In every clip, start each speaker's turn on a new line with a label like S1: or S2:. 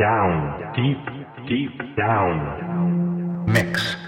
S1: Down, deep, deep down. Mix.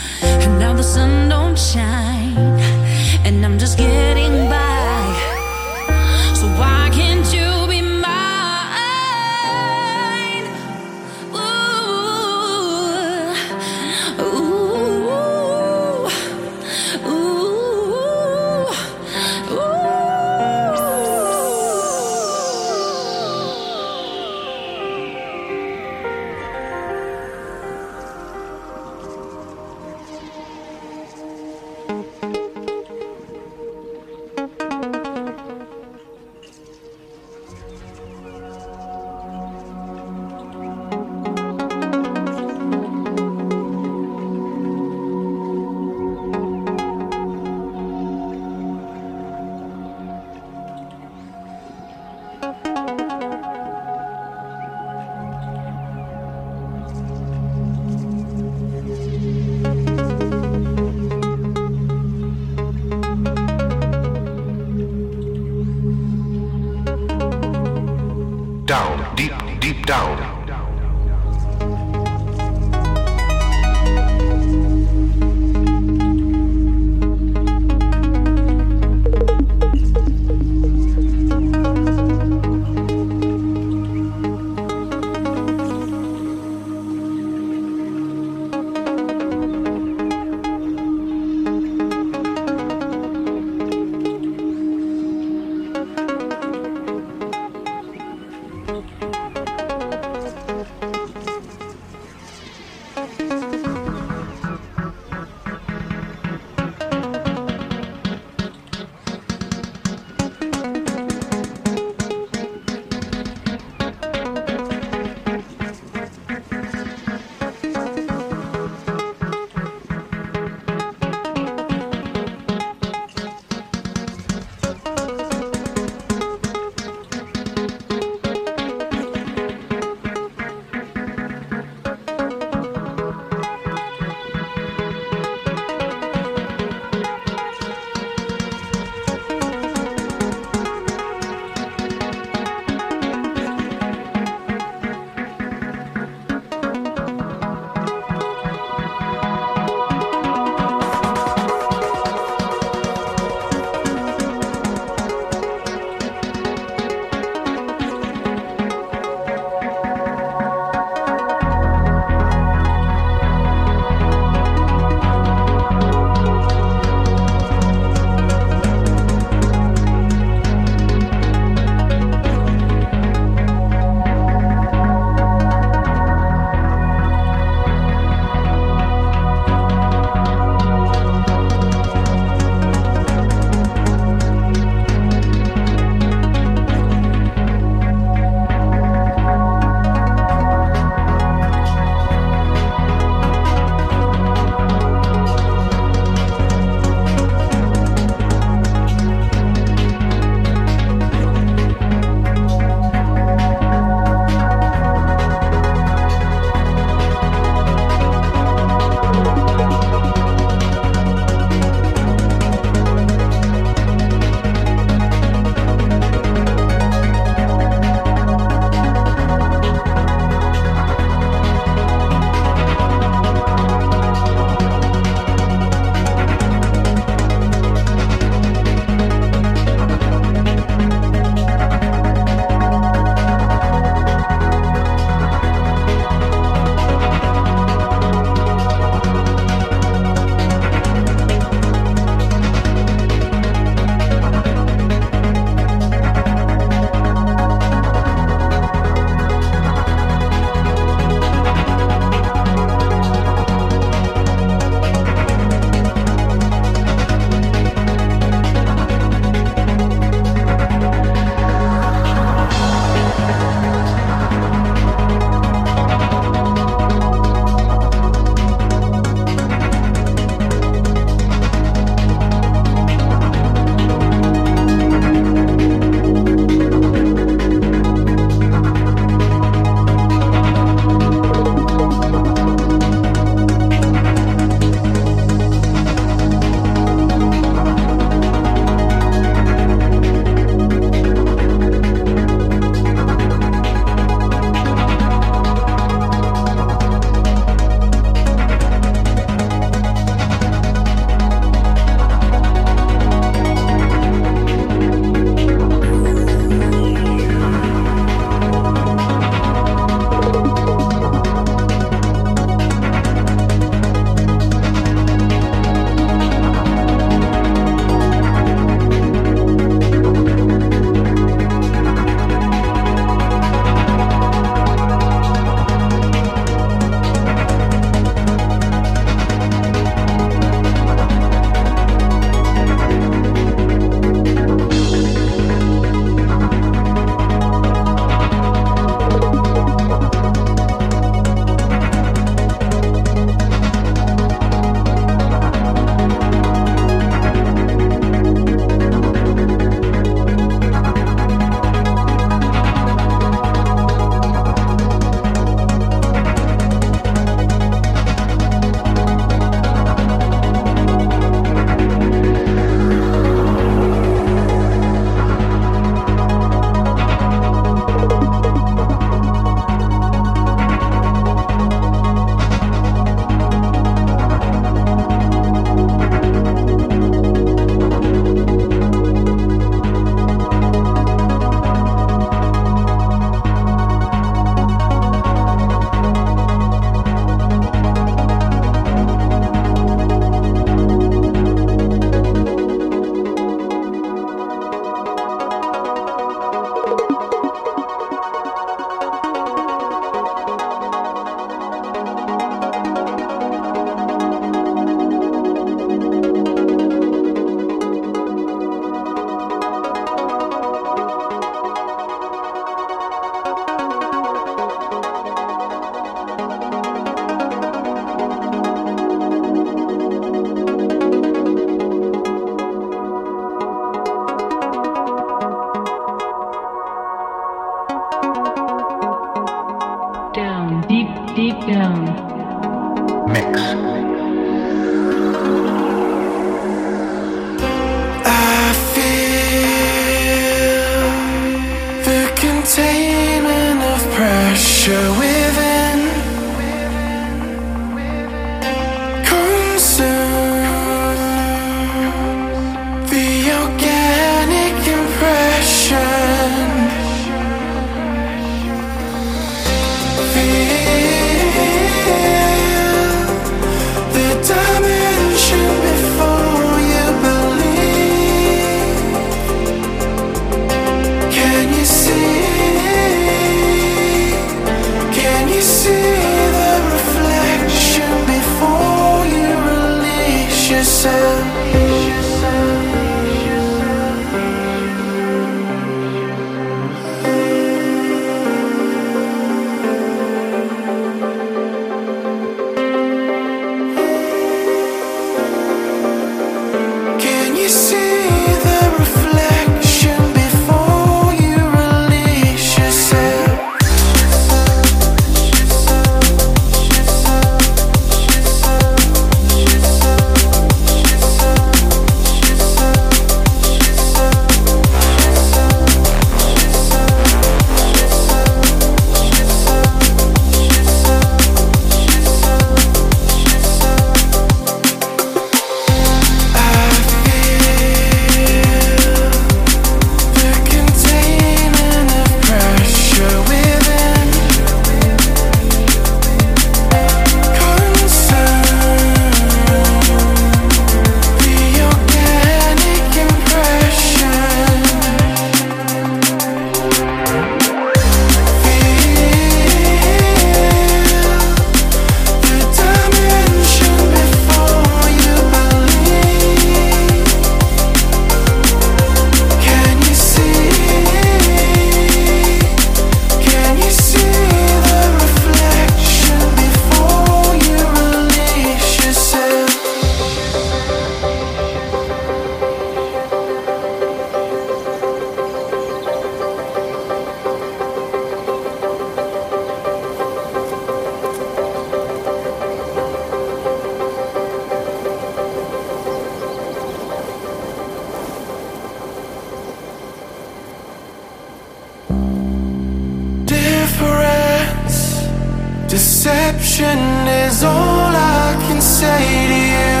S2: is all I can say to you.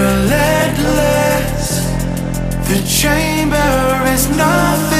S2: Relentless, the chamber is nothing.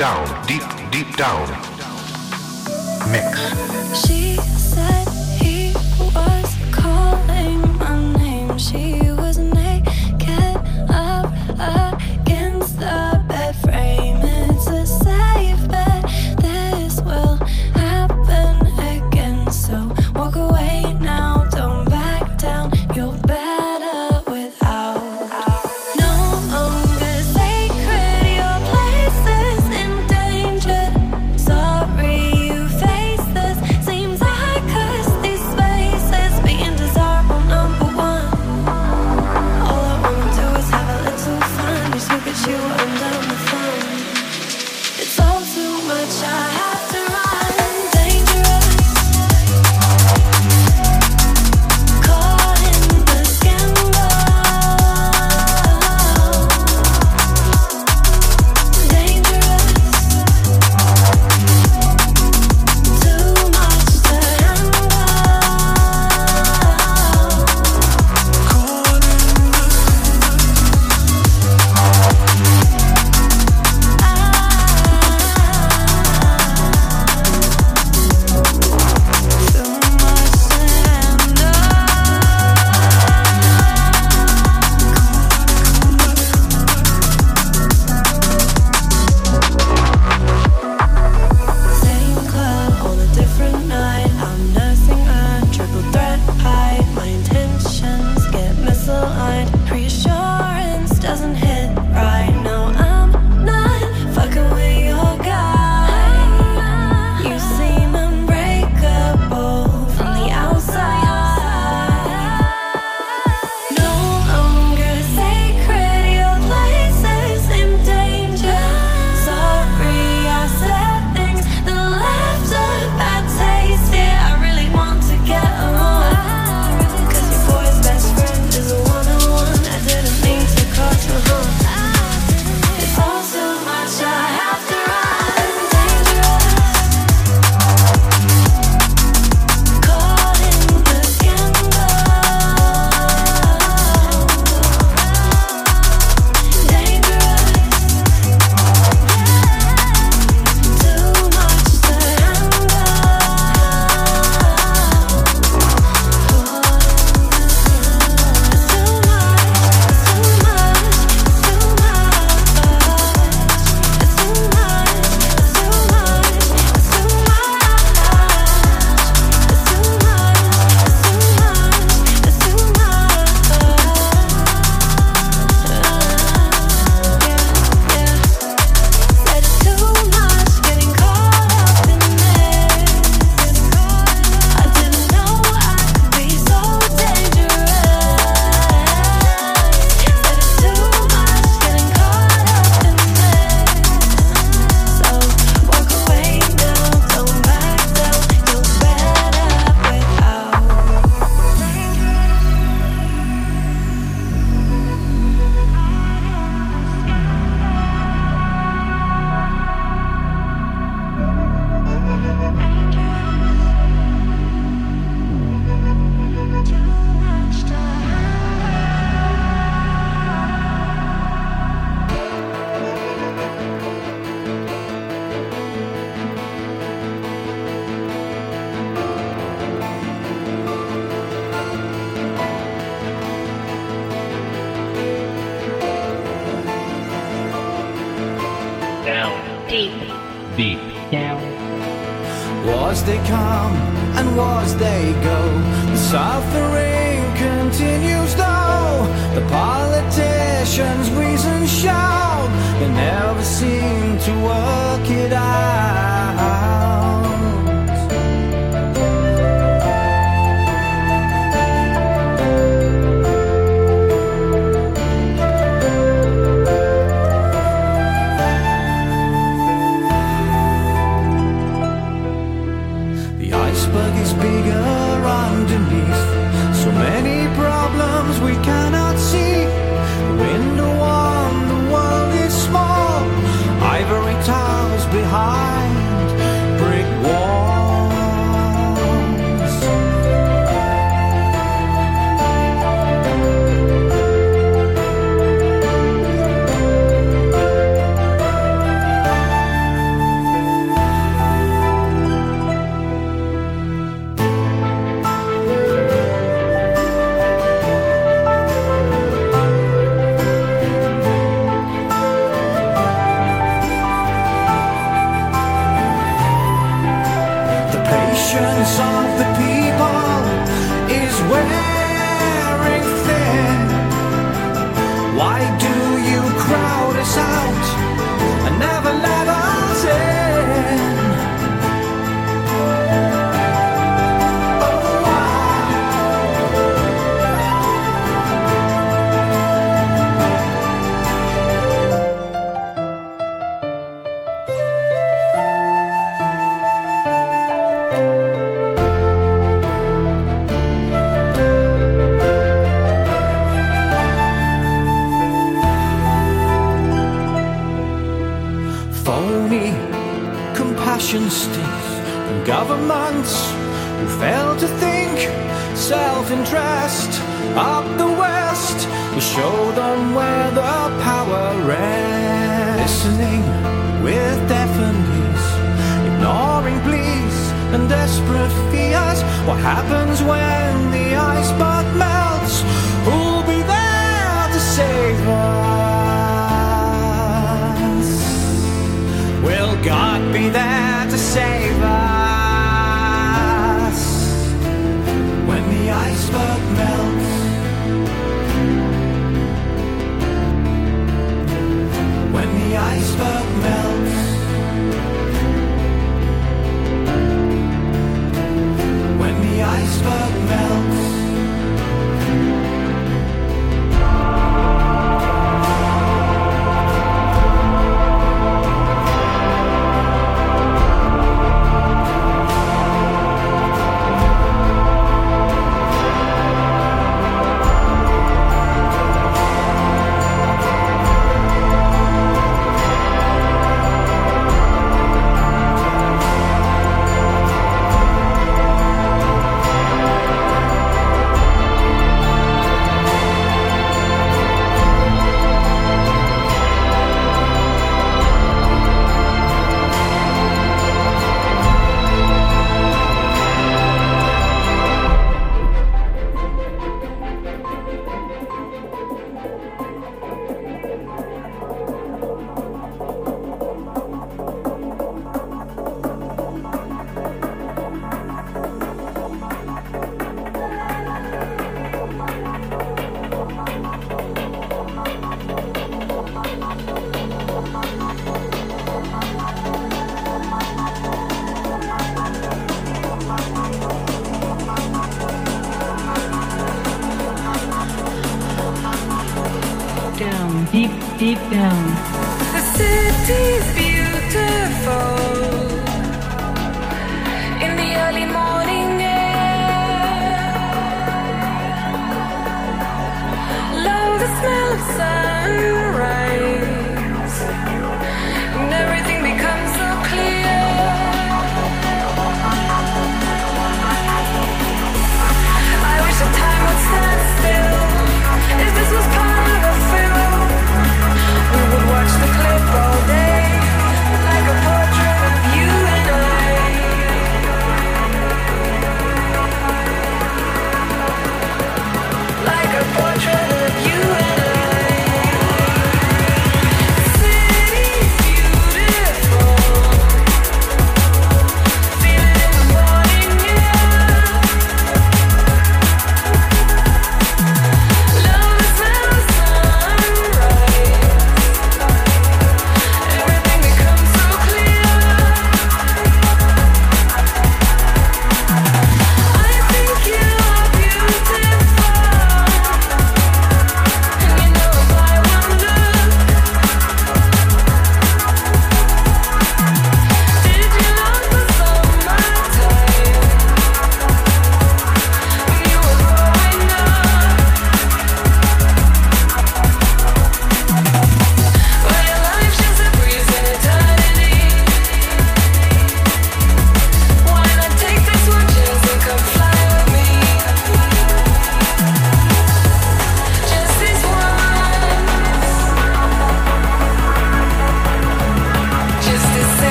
S3: down, deep, deep down. Mix. that to
S1: say deep, deep down.
S4: The city's beautiful in the early morning.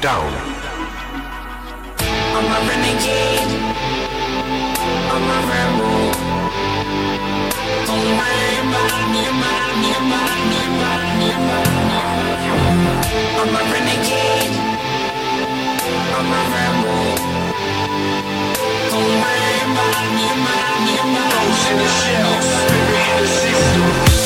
S5: down.
S6: I'm a renegade. I'm a rebel. Don't worry about me, about me, about me, about me, about me. I'm a renegade. I'm a rebel. Don't worry about me, about me, about me.
S7: Ghost in the shell, spirit in the system.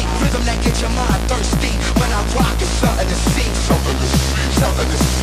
S1: beat Rhythm that gets your mind thirsty. When I rock it's something to see. Something to see Something to see.